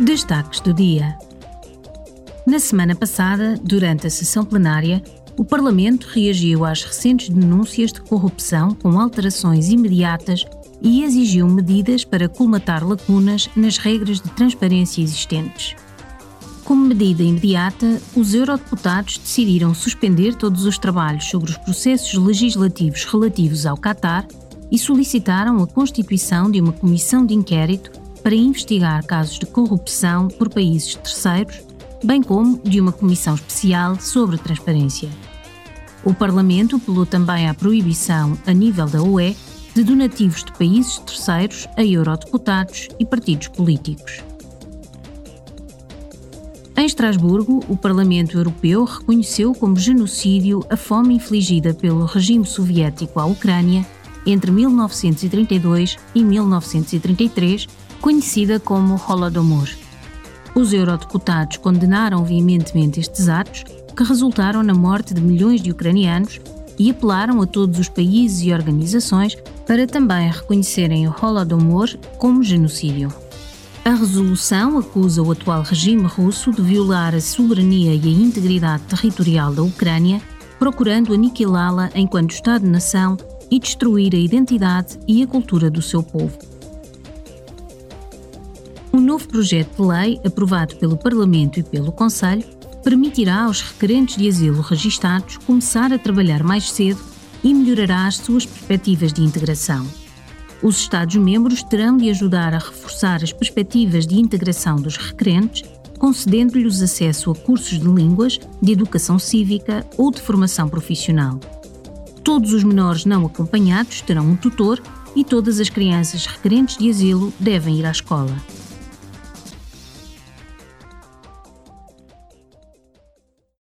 Destaques do dia. Na semana passada, durante a sessão plenária, o Parlamento reagiu às recentes denúncias de corrupção com alterações imediatas e exigiu medidas para colmatar lacunas nas regras de transparência existentes. Como medida imediata, os eurodeputados decidiram suspender todos os trabalhos sobre os processos legislativos relativos ao Qatar e solicitaram a constituição de uma comissão de inquérito para investigar casos de corrupção por países terceiros, bem como de uma comissão especial sobre transparência. O Parlamento apelou também à proibição, a nível da UE, de donativos de países terceiros a eurodeputados e partidos políticos. Em Estrasburgo, o Parlamento Europeu reconheceu como genocídio a fome infligida pelo regime soviético à Ucrânia entre 1932 e 1933, conhecida como Holodomor. Os eurodeputados condenaram veementemente estes atos, que resultaram na morte de milhões de ucranianos, e apelaram a todos os países e organizações para também reconhecerem o Holodomor como genocídio. A resolução acusa o atual regime russo de violar a soberania e a integridade territorial da Ucrânia, procurando aniquilá-la enquanto Estado-nação e destruir a identidade e a cultura do seu povo. Um novo projeto de lei, aprovado pelo Parlamento e pelo Conselho, permitirá aos requerentes de asilo registados começar a trabalhar mais cedo e melhorará as suas perspectivas de integração. Os Estados-membros terão de ajudar a reforçar as perspectivas de integração dos requerentes, concedendo-lhes acesso a cursos de línguas, de educação cívica ou de formação profissional. Todos os menores não acompanhados terão um tutor e todas as crianças requerentes de asilo devem ir à escola.